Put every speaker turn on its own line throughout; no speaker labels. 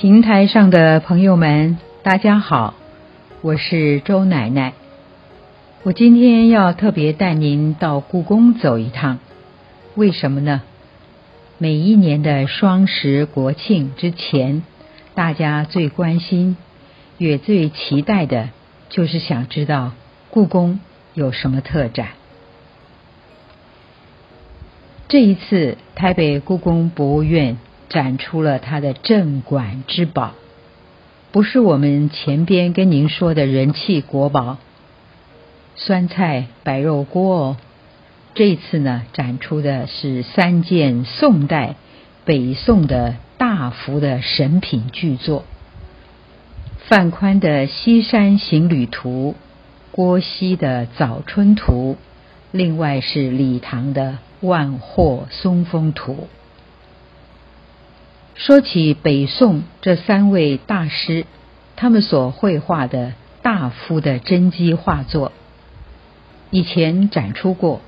平台上的朋友们，大家好，我是周奶奶。我今天要特别带您到故宫走一趟，为什么呢？每一年的双十国庆之前，大家最关心也最期待的，就是想知道故宫有什么特展。这一次，台北故宫博物院。展出了他的镇馆之宝，不是我们前边跟您说的人气国宝酸菜白肉锅哦。这次呢，展出的是三件宋代北宋的大幅的神品巨作：范宽的《西山行旅图》，郭熙的《早春图》，另外是李唐的《万壑松风图》。说起北宋这三位大师，他们所绘画的大幅的真迹画作，以前展出过，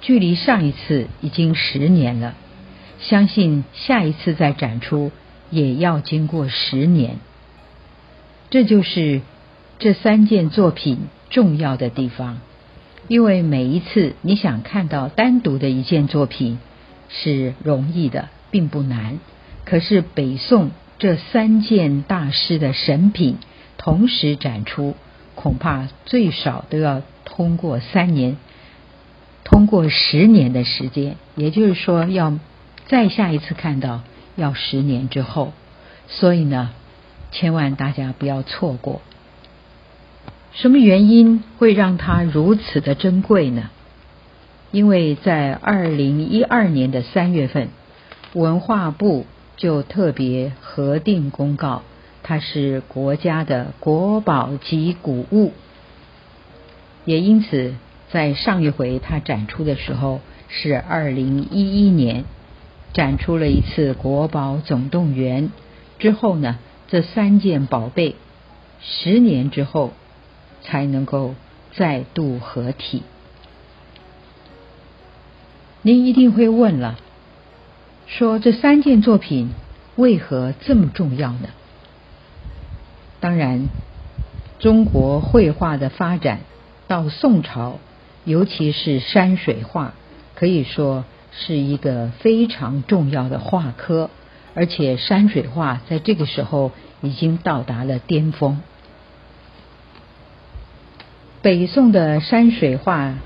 距离上一次已经十年了，相信下一次再展出也要经过十年。这就是这三件作品重要的地方，因为每一次你想看到单独的一件作品是容易的，并不难。可是北宋这三件大师的神品同时展出，恐怕最少都要通过三年，通过十年的时间。也就是说，要再下一次看到，要十年之后。所以呢，千万大家不要错过。什么原因会让它如此的珍贵呢？因为在二零一二年的三月份，文化部。就特别核定公告，它是国家的国宝级古物，也因此在上一回它展出的时候是二零一一年展出了一次国宝总动员之后呢，这三件宝贝十年之后才能够再度合体。您一定会问了。说这三件作品为何这么重要呢？当然，中国绘画的发展到宋朝，尤其是山水画，可以说是一个非常重要的画科，而且山水画在这个时候已经到达了巅峰。北宋的山水画。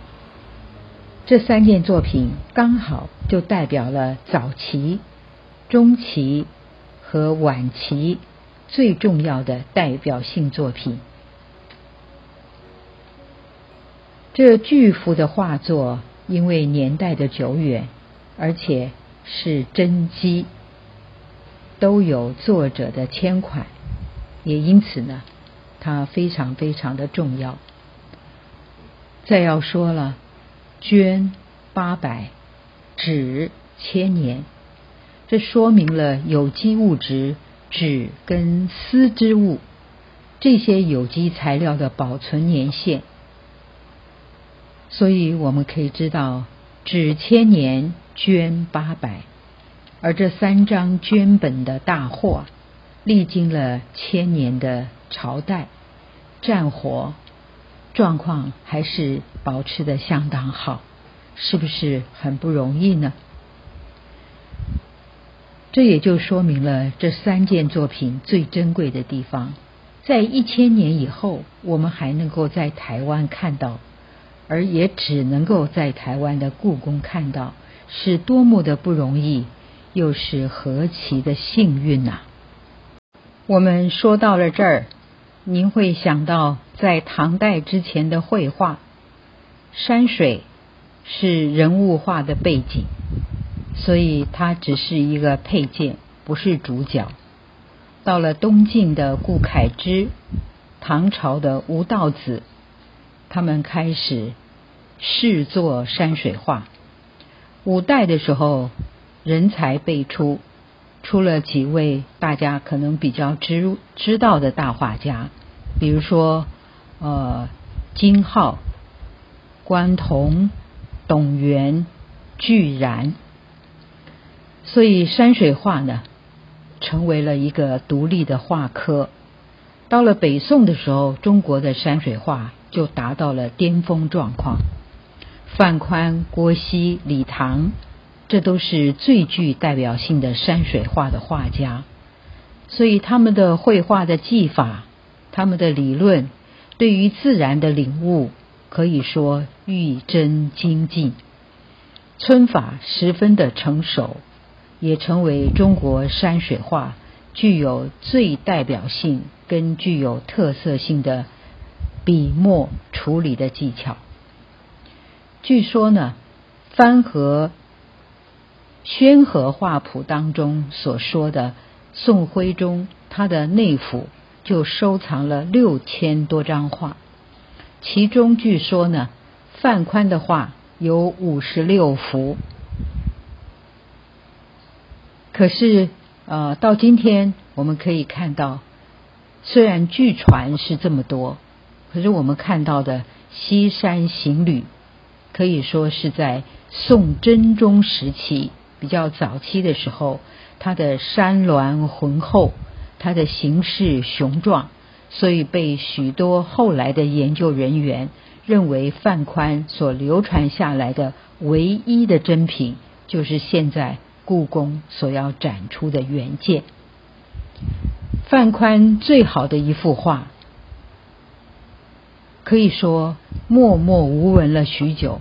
这三件作品刚好就代表了早期、中期和晚期最重要的代表性作品。这巨幅的画作，因为年代的久远，而且是真迹，都有作者的签款，也因此呢，它非常非常的重要。再要说了。绢八百，纸千年，这说明了有机物质纸跟丝织物这些有机材料的保存年限。所以我们可以知道，纸千年，绢八百，而这三张绢本的大货，历经了千年的朝代战火。状况还是保持的相当好，是不是很不容易呢？这也就说明了这三件作品最珍贵的地方，在一千年以后，我们还能够在台湾看到，而也只能够在台湾的故宫看到，是多么的不容易，又是何其的幸运呐！我们说到了这儿。您会想到，在唐代之前的绘画，山水是人物画的背景，所以它只是一个配件，不是主角。到了东晋的顾恺之，唐朝的吴道子，他们开始试作山水画。五代的时候，人才辈出。出了几位大家可能比较知知道的大画家，比如说呃金浩、关同、董源、巨然。所以山水画呢，成为了一个独立的画科。到了北宋的时候，中国的山水画就达到了巅峰状况。范宽、郭熙、李唐，这都是最具代表性的山水画的画家，所以他们的绘画的技法，他们的理论，对于自然的领悟，可以说愈臻精进，皴法十分的成熟，也成为中国山水画具有最代表性跟具有特色性的笔墨处理的技巧。据说呢，番和宣和画谱当中所说的宋徽宗，他的内府就收藏了六千多张画，其中据说呢，范宽的画有五十六幅。可是，呃，到今天我们可以看到，虽然据传是这么多，可是我们看到的《西山行旅》。可以说是在宋真宗时期比较早期的时候，它的山峦浑厚，它的形势雄壮，所以被许多后来的研究人员认为范宽所流传下来的唯一的珍品，就是现在故宫所要展出的原件。范宽最好的一幅画。可以说默默无闻了许久，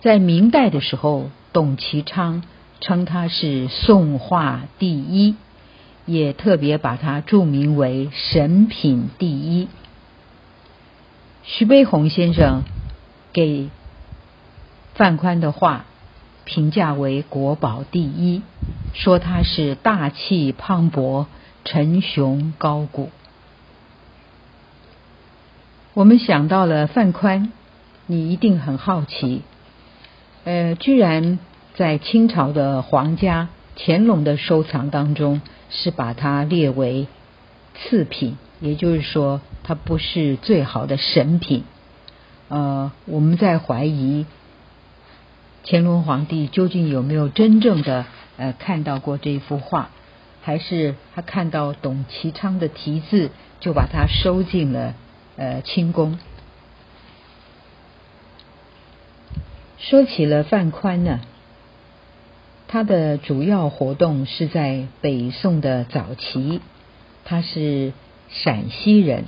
在明代的时候，董其昌称他是宋画第一，也特别把他注明为神品第一。徐悲鸿先生给范宽的画评价为国宝第一，说他是大气磅礴、沉雄高古。我们想到了范宽，你一定很好奇，呃，居然在清朝的皇家乾隆的收藏当中是把它列为次品，也就是说，它不是最好的神品。呃，我们在怀疑乾隆皇帝究竟有没有真正的呃看到过这幅画，还是他看到董其昌的题字就把它收进了。呃，清宫。说起了范宽呢，他的主要活动是在北宋的早期，他是陕西人，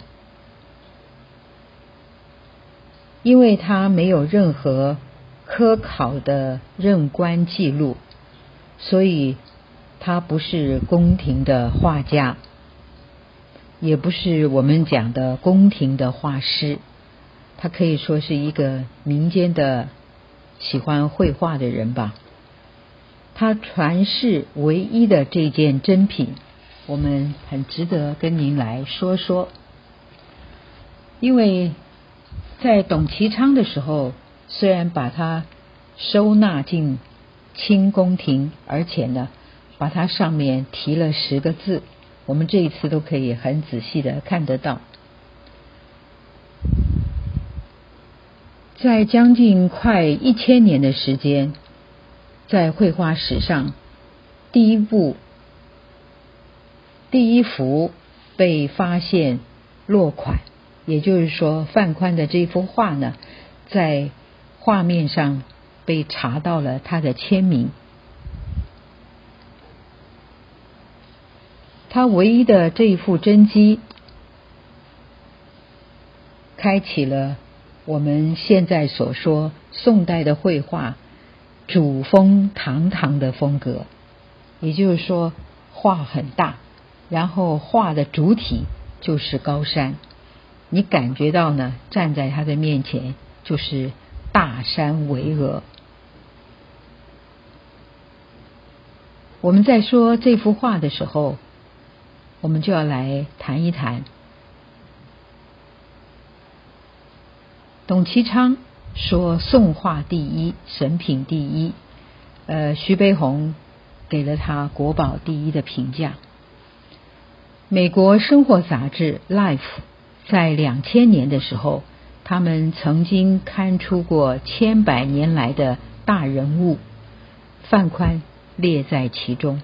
因为他没有任何科考的任官记录，所以他不是宫廷的画家。也不是我们讲的宫廷的画师，他可以说是一个民间的喜欢绘画的人吧。他传世唯一的这件珍品，我们很值得跟您来说说。因为在董其昌的时候，虽然把它收纳进清宫廷，而且呢，把它上面题了十个字。我们这一次都可以很仔细的看得到，在将近快一千年的时间，在绘画史上，第一部、第一幅被发现落款，也就是说，范宽的这幅画呢，在画面上被查到了他的签名。他唯一的这一副真迹，开启了我们现在所说宋代的绘画主峰堂堂的风格。也就是说，画很大，然后画的主体就是高山，你感觉到呢？站在他的面前就是大山巍峨。我们在说这幅画的时候。我们就要来谈一谈，董其昌说宋画第一，神品第一。呃，徐悲鸿给了他国宝第一的评价。美国生活杂志《Life》在两千年的时候，他们曾经刊出过千百年来的大人物，范宽列在其中，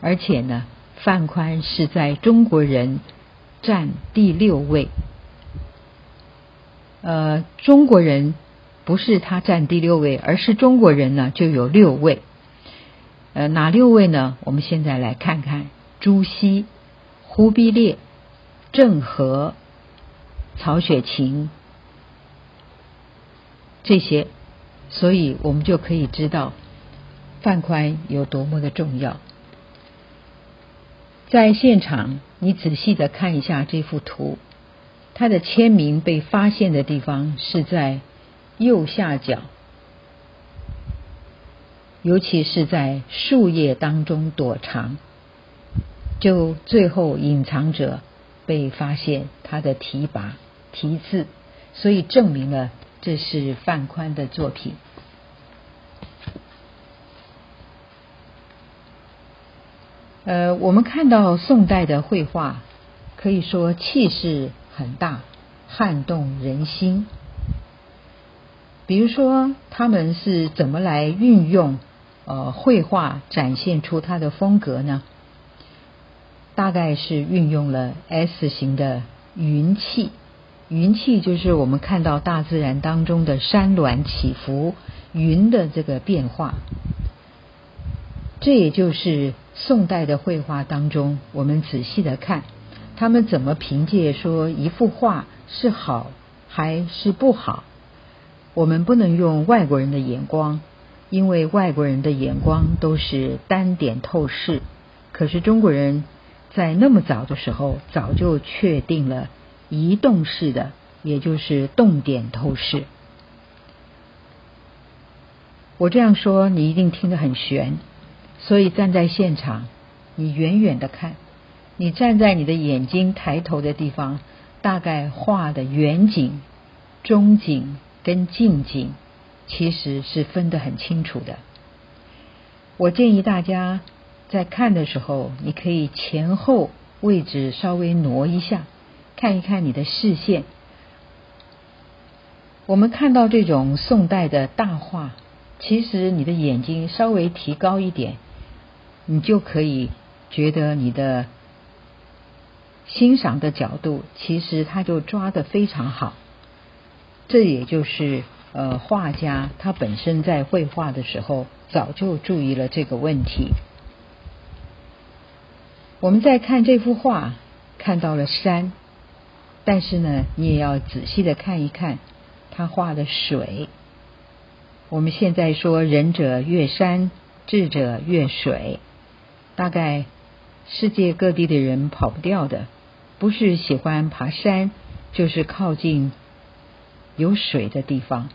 而且呢。范宽是在中国人占第六位。呃，中国人不是他占第六位，而是中国人呢就有六位。呃，哪六位呢？我们现在来看看：朱熹、忽必烈、郑和、曹雪芹这些，所以我们就可以知道范宽有多么的重要。在现场，你仔细的看一下这幅图。他的签名被发现的地方是在右下角，尤其是在树叶当中躲藏，就最后隐藏者被发现他的提拔题字，所以证明了这是范宽的作品。呃，我们看到宋代的绘画，可以说气势。很大，撼动人心。比如说，他们是怎么来运用呃绘画展现出它的风格呢？大概是运用了 S 型的云气，云气就是我们看到大自然当中的山峦起伏，云的这个变化。这也就是宋代的绘画当中，我们仔细的看。他们怎么凭借说一幅画是好还是不好？我们不能用外国人的眼光，因为外国人的眼光都是单点透视。可是中国人在那么早的时候，早就确定了移动式的，也就是动点透视。我这样说，你一定听得很悬。所以站在现场，你远远的看。你站在你的眼睛抬头的地方，大概画的远景、中景跟近景，其实是分得很清楚的。我建议大家在看的时候，你可以前后位置稍微挪一下，看一看你的视线。我们看到这种宋代的大画，其实你的眼睛稍微提高一点，你就可以觉得你的。欣赏的角度，其实他就抓的非常好。这也就是呃，画家他本身在绘画的时候早就注意了这个问题。我们再看这幅画，看到了山，但是呢，你也要仔细的看一看他画的水。我们现在说仁者悦山，智者悦水，大概世界各地的人跑不掉的。不是喜欢爬山，就是靠近有水的地方。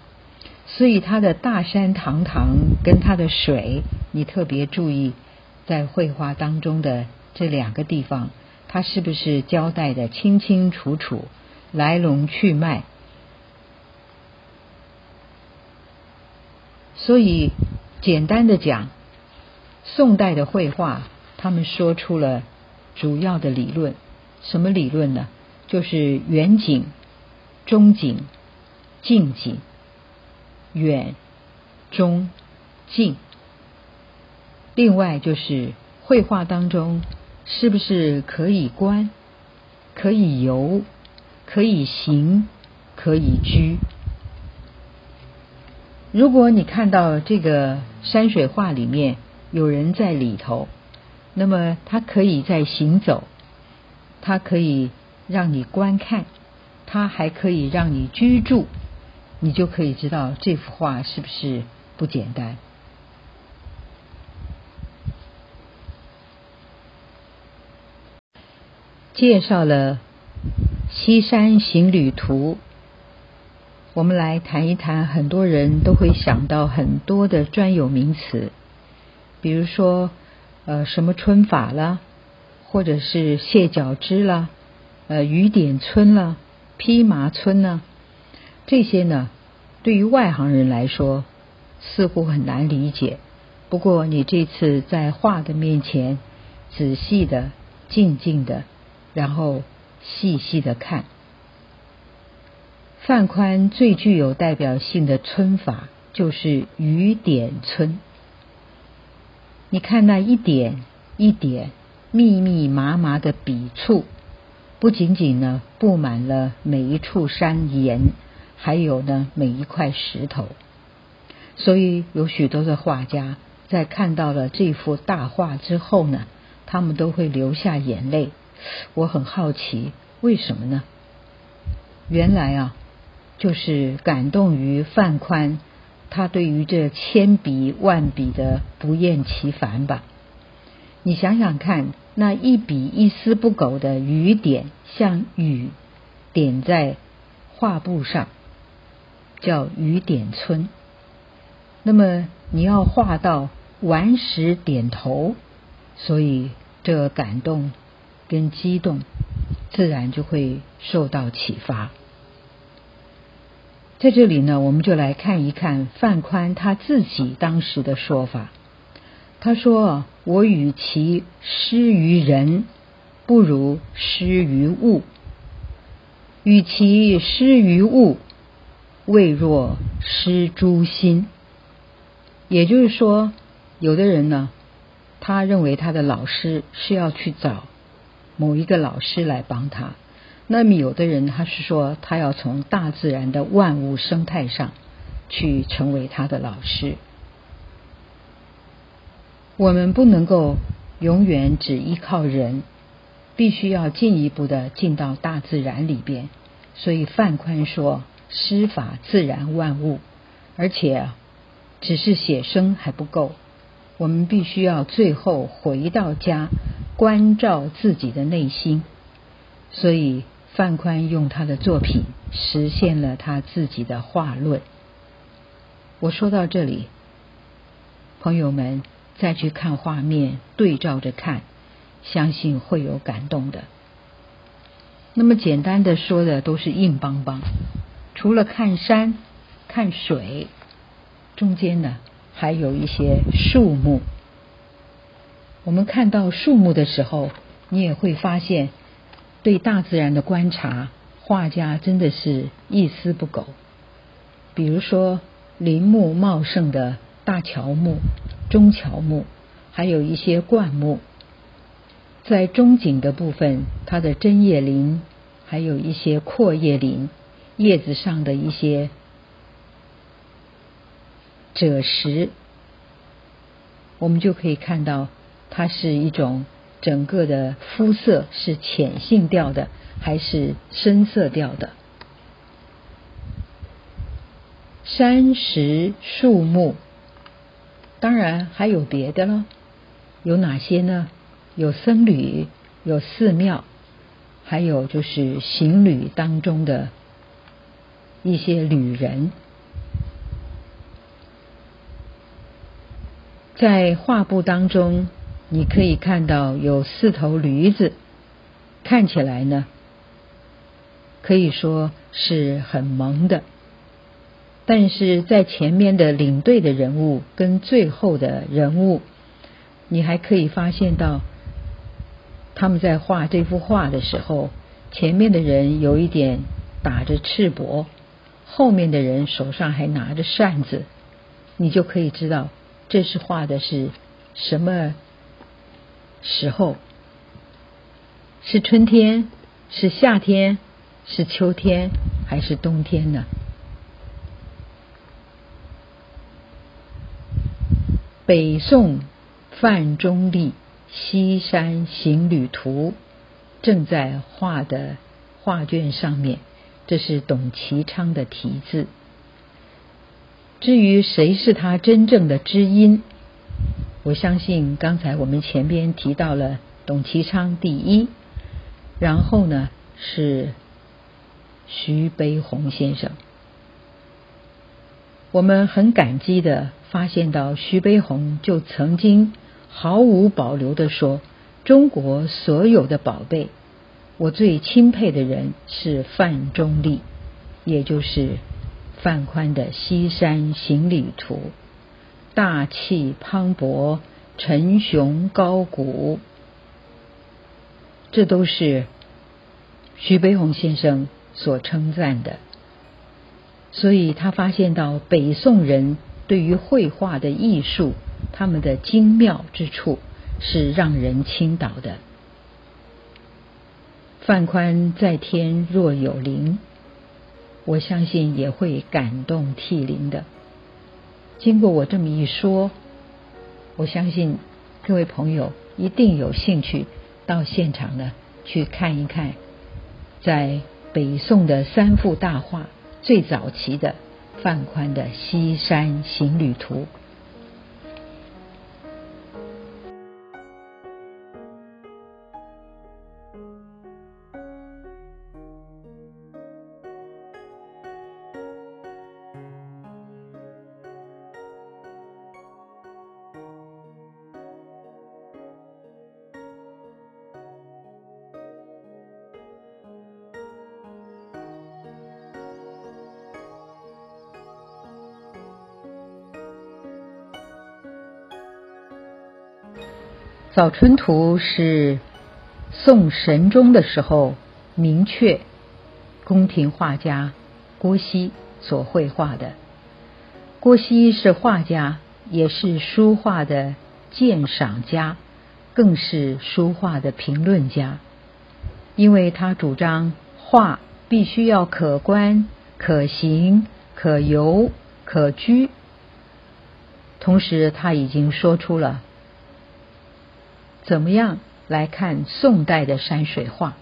所以它的大山堂堂跟它的水，你特别注意在绘画当中的这两个地方，它是不是交代的清清楚楚，来龙去脉？所以简单的讲，宋代的绘画，他们说出了主要的理论。什么理论呢？就是远景、中景、近景、远、中、近。另外就是绘画当中是不是可以观、可以游、可以行、可以居？如果你看到这个山水画里面有人在里头，那么他可以在行走。他可以让你观看，他还可以让你居住，你就可以知道这幅画是不是不简单。介绍了《西山行旅图》，我们来谈一谈，很多人都会想到很多的专有名词，比如说呃什么春法啦。或者是蟹脚枝啦，呃，雨点村啦，披麻村呢，这些呢，对于外行人来说似乎很难理解。不过你这次在画的面前，仔细的、静静的，然后细细的看，范宽最具有代表性的皴法就是雨点皴。你看那一点一点。密密麻麻的笔触，不仅仅呢布满了每一处山岩，还有呢每一块石头。所以有许多的画家在看到了这幅大画之后呢，他们都会流下眼泪。我很好奇，为什么呢？原来啊，就是感动于范宽，他对于这千笔万笔的不厌其烦吧。你想想看，那一笔一丝不苟的雨点，像雨点在画布上，叫雨点村。那么你要画到顽石点头，所以这感动跟激动，自然就会受到启发。在这里呢，我们就来看一看范宽他自己当时的说法。他说：“我与其施于人，不如施于物；与其施于物，未若失诸心。”也就是说，有的人呢，他认为他的老师是要去找某一个老师来帮他；那么有的人他是说，他要从大自然的万物生态上去成为他的老师。我们不能够永远只依靠人，必须要进一步的进到大自然里边。所以范宽说：“师法自然万物，而且只是写生还不够，我们必须要最后回到家关照自己的内心。”所以范宽用他的作品实现了他自己的画论。我说到这里，朋友们。再去看画面，对照着看，相信会有感动的。那么简单的说的都是硬邦邦，除了看山、看水，中间呢还有一些树木。我们看到树木的时候，你也会发现，对大自然的观察，画家真的是一丝不苟。比如说林木茂盛的大乔木。中乔木，还有一些灌木，在中景的部分，它的针叶林，还有一些阔叶林，叶子上的一些赭石，我们就可以看到，它是一种整个的肤色是浅性调的，还是深色调的？山石树木。当然还有别的了，有哪些呢？有僧侣，有寺庙，还有就是行旅当中的一些旅人。在画布当中，你可以看到有四头驴子，看起来呢，可以说是很萌的。但是在前面的领队的人物跟最后的人物，你还可以发现到，他们在画这幅画的时候，前面的人有一点打着赤膊，后面的人手上还拿着扇子，你就可以知道这是画的是什么时候？是春天？是夏天？是秋天？还是冬天呢？北宋范仲立《西山行旅图》正在画的画卷上面，这是董其昌的题字。至于谁是他真正的知音，我相信刚才我们前边提到了董其昌第一，然后呢是徐悲鸿先生。我们很感激的。发现到徐悲鸿就曾经毫无保留的说：“中国所有的宝贝，我最钦佩的人是范仲立，也就是范宽的《西山行旅图》，大气磅礴，沉雄高古，这都是徐悲鸿先生所称赞的。所以他发现到北宋人。”对于绘画的艺术，他们的精妙之处是让人倾倒的。范宽在天若有灵，我相信也会感动涕零的。经过我这么一说，我相信各位朋友一定有兴趣到现场呢去看一看，在北宋的三幅大画最早期的范宽的《西山行旅图》。《早春图》是宋神宗的时候，明确宫廷画家郭熙所绘画的。郭熙是画家，也是书画的鉴赏家，更是书画的评论家。因为他主张画必须要可观、可行、可游、可居，同时他已经说出了。怎么样来看宋代的山水画？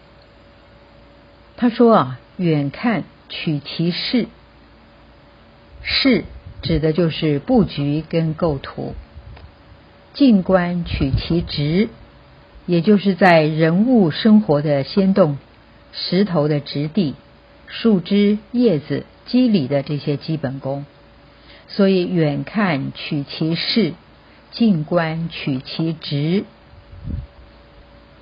他说啊，远看取其势，势指的就是布局跟构图；近观取其直，也就是在人物生活的先动、石头的质地、树枝叶子肌理的这些基本功。所以远看取其势，近观取其直。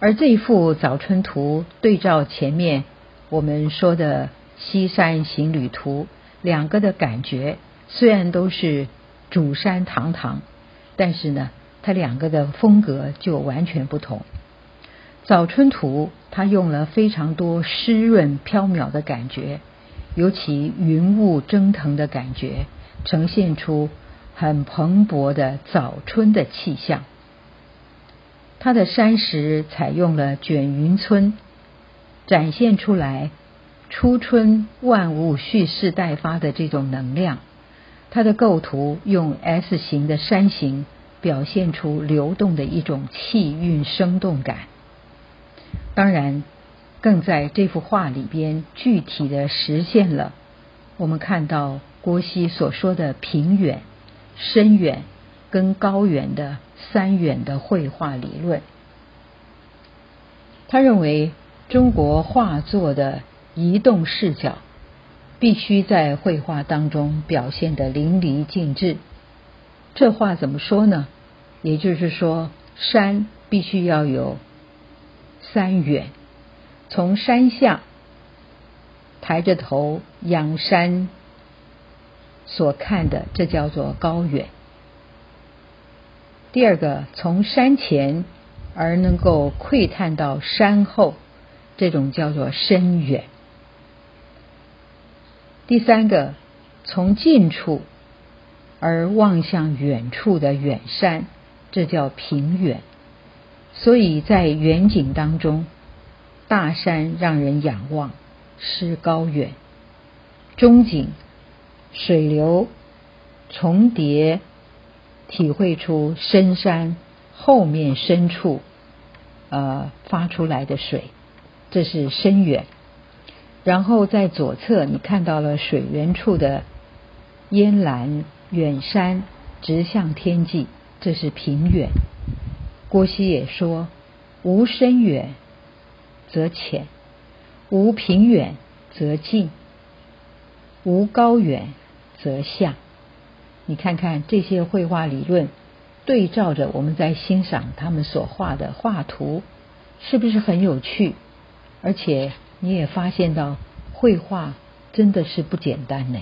而这幅《早春图》对照前面我们说的《西山行旅图》，两个的感觉虽然都是主山堂堂，但是呢，它两个的风格就完全不同。《早春图》它用了非常多湿润飘渺的感觉，尤其云雾蒸腾的感觉，呈现出很蓬勃的早春的气象。它的山石采用了卷云村，展现出来初春万物蓄势待发的这种能量。它的构图用 S 型的山形，表现出流动的一种气韵生动感。当然，更在这幅画里边具体的实现了我们看到郭熙所说的平远、深远。跟高远的三远的绘画理论，他认为中国画作的移动视角必须在绘画当中表现的淋漓尽致。这话怎么说呢？也就是说，山必须要有三远，从山下抬着头仰山所看的，这叫做高远。第二个，从山前而能够窥探到山后，这种叫做深远；第三个，从近处而望向远处的远山，这叫平远。所以在远景当中，大山让人仰望是高远；中景水流重叠。体会出深山后面深处，呃发出来的水，这是深远。然后在左侧，你看到了水源处的烟岚远山直向天际，这是平远。郭熙也说：无深远则浅，无平远则近，无高远则下。你看看这些绘画理论，对照着我们在欣赏他们所画的画图，是不是很有趣？而且你也发现到绘画真的是不简单呢。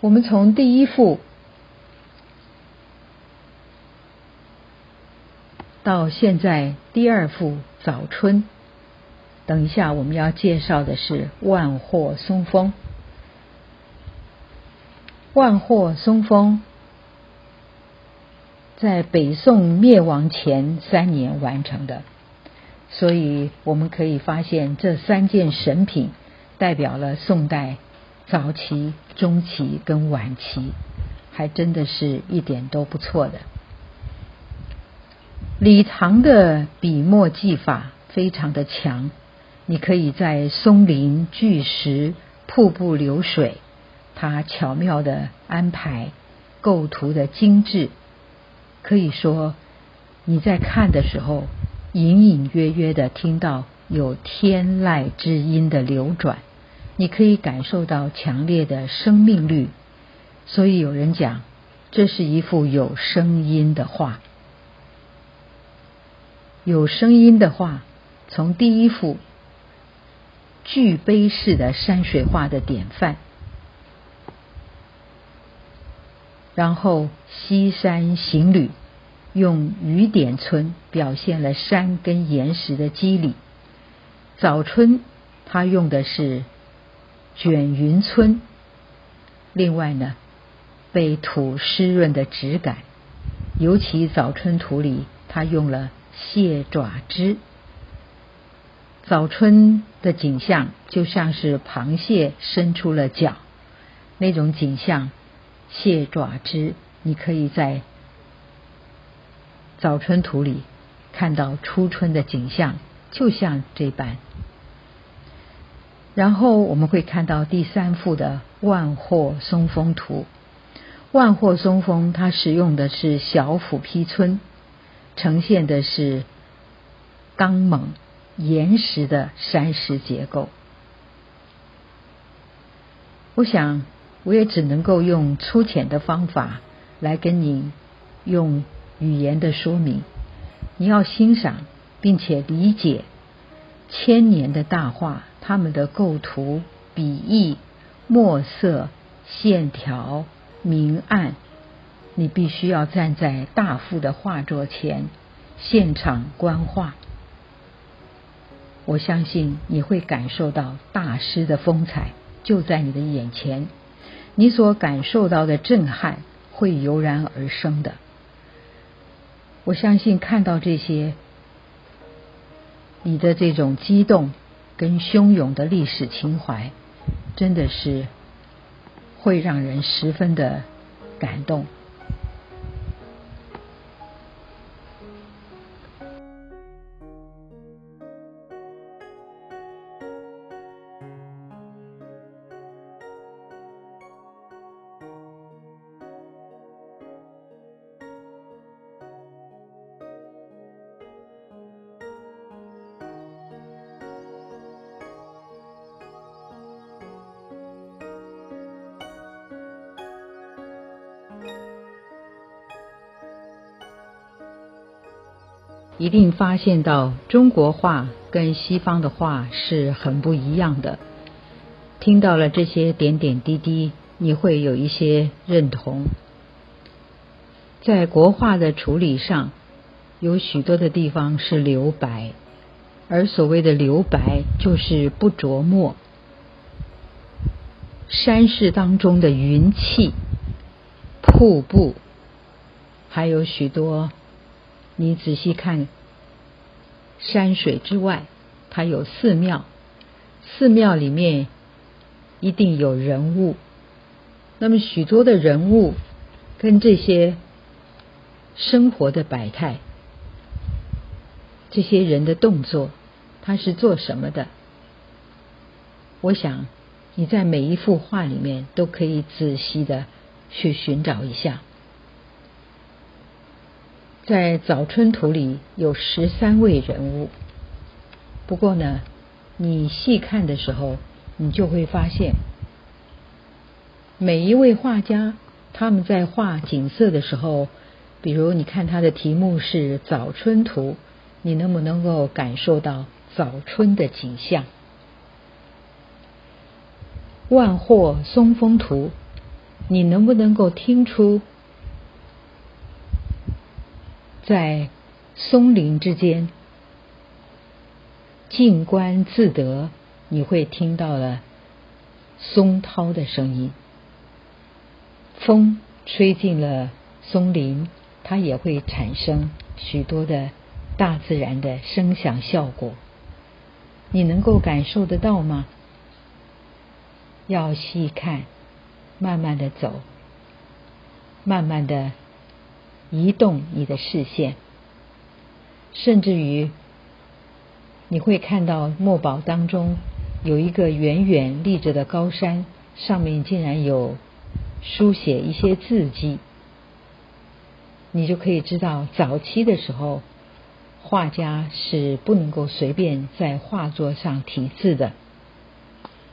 我们从第一幅到现在第二幅《早春》，等一下我们要介绍的是万壑松风。万壑松风，在北宋灭亡前三年完成的，所以我们可以发现这三件神品代表了宋代早期、中期跟晚期，还真的是一点都不错的。李唐的笔墨技法非常的强，你可以在松林、巨石、瀑布、流水，他巧妙的安排构图的精致。可以说，你在看的时候，隐隐约约的听到有天籁之音的流转，你可以感受到强烈的生命力。所以有人讲，这是一幅有声音的画。有声音的画，从第一幅巨碑式的山水画的典范。然后西山行旅，用雨点村表现了山跟岩石的肌理；早春他用的是卷云村。另外呢，被土湿润的质感，尤其早春图里，他用了蟹爪枝。早春的景象就像是螃蟹伸出了脚，那种景象。蟹爪枝，你可以在早春图里看到初春的景象，就像这般。然后我们会看到第三幅的万壑松风图。万壑松风，它使用的是小斧劈皴，呈现的是刚猛岩石的山石结构。我想。我也只能够用粗浅的方法来跟你用语言的说明。你要欣赏并且理解千年的大画，他们的构图、笔意、墨色、线条、明暗，你必须要站在大幅的画作前现场观画。我相信你会感受到大师的风采就在你的眼前。你所感受到的震撼会油然而生的。我相信看到这些，你的这种激动跟汹涌的历史情怀，真的是会让人十分的感动。一定发现到中国画跟西方的画是很不一样的。听到了这些点点滴滴，你会有一些认同。在国画的处理上，有许多的地方是留白，而所谓的留白就是不着墨。山势当中的云气、瀑布，还有许多。你仔细看，山水之外，它有寺庙，寺庙里面一定有人物。那么许多的人物跟这些生活的百态，这些人的动作，他是做什么的？我想你在每一幅画里面都可以仔细的去寻找一下。在早春图里有十三位人物，不过呢，你细看的时候，你就会发现，每一位画家他们在画景色的时候，比如你看他的题目是早春图，你能不能够感受到早春的景象？万壑松风图，你能不能够听出？在松林之间，静观自得，你会听到了松涛的声音。风吹进了松林，它也会产生许多的大自然的声响效果。你能够感受得到吗？要细看，慢慢的走，慢慢的移动你的视线，甚至于你会看到墨宝当中有一个远远立着的高山，上面竟然有书写一些字迹，你就可以知道早期的时候。画家是不能够随便在画作上题字的，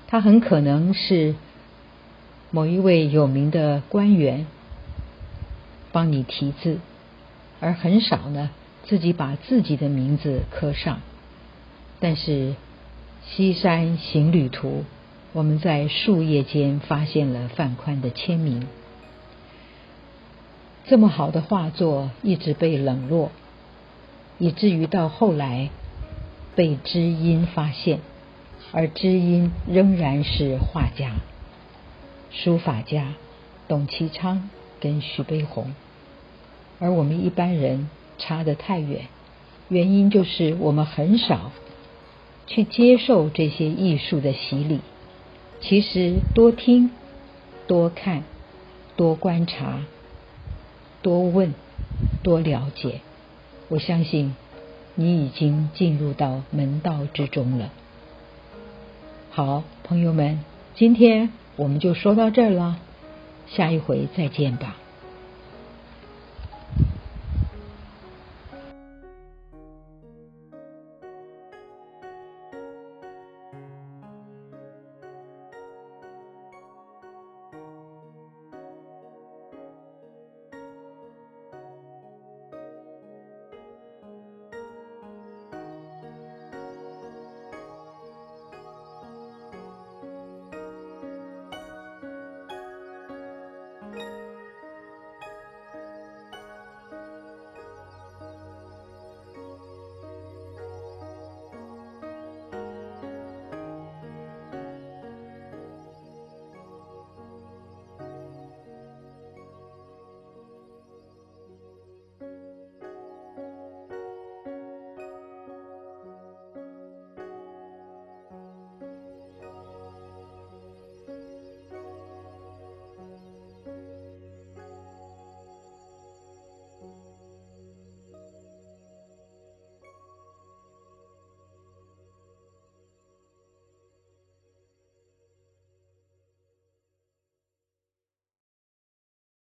他很可能是某一位有名的官员帮你题字，而很少呢自己把自己的名字刻上。但是《西山行旅图》，我们在树叶间发现了范宽的签名。这么好的画作一直被冷落。以至于到后来被知音发现，而知音仍然是画家、书法家董其昌跟徐悲鸿，而我们一般人差得太远。原因就是我们很少去接受这些艺术的洗礼。其实多听、多看、多观察、多问、多了解。我相信你已经进入到门道之中了。好，朋友们，今天我们就说到这儿了，下一回再见吧。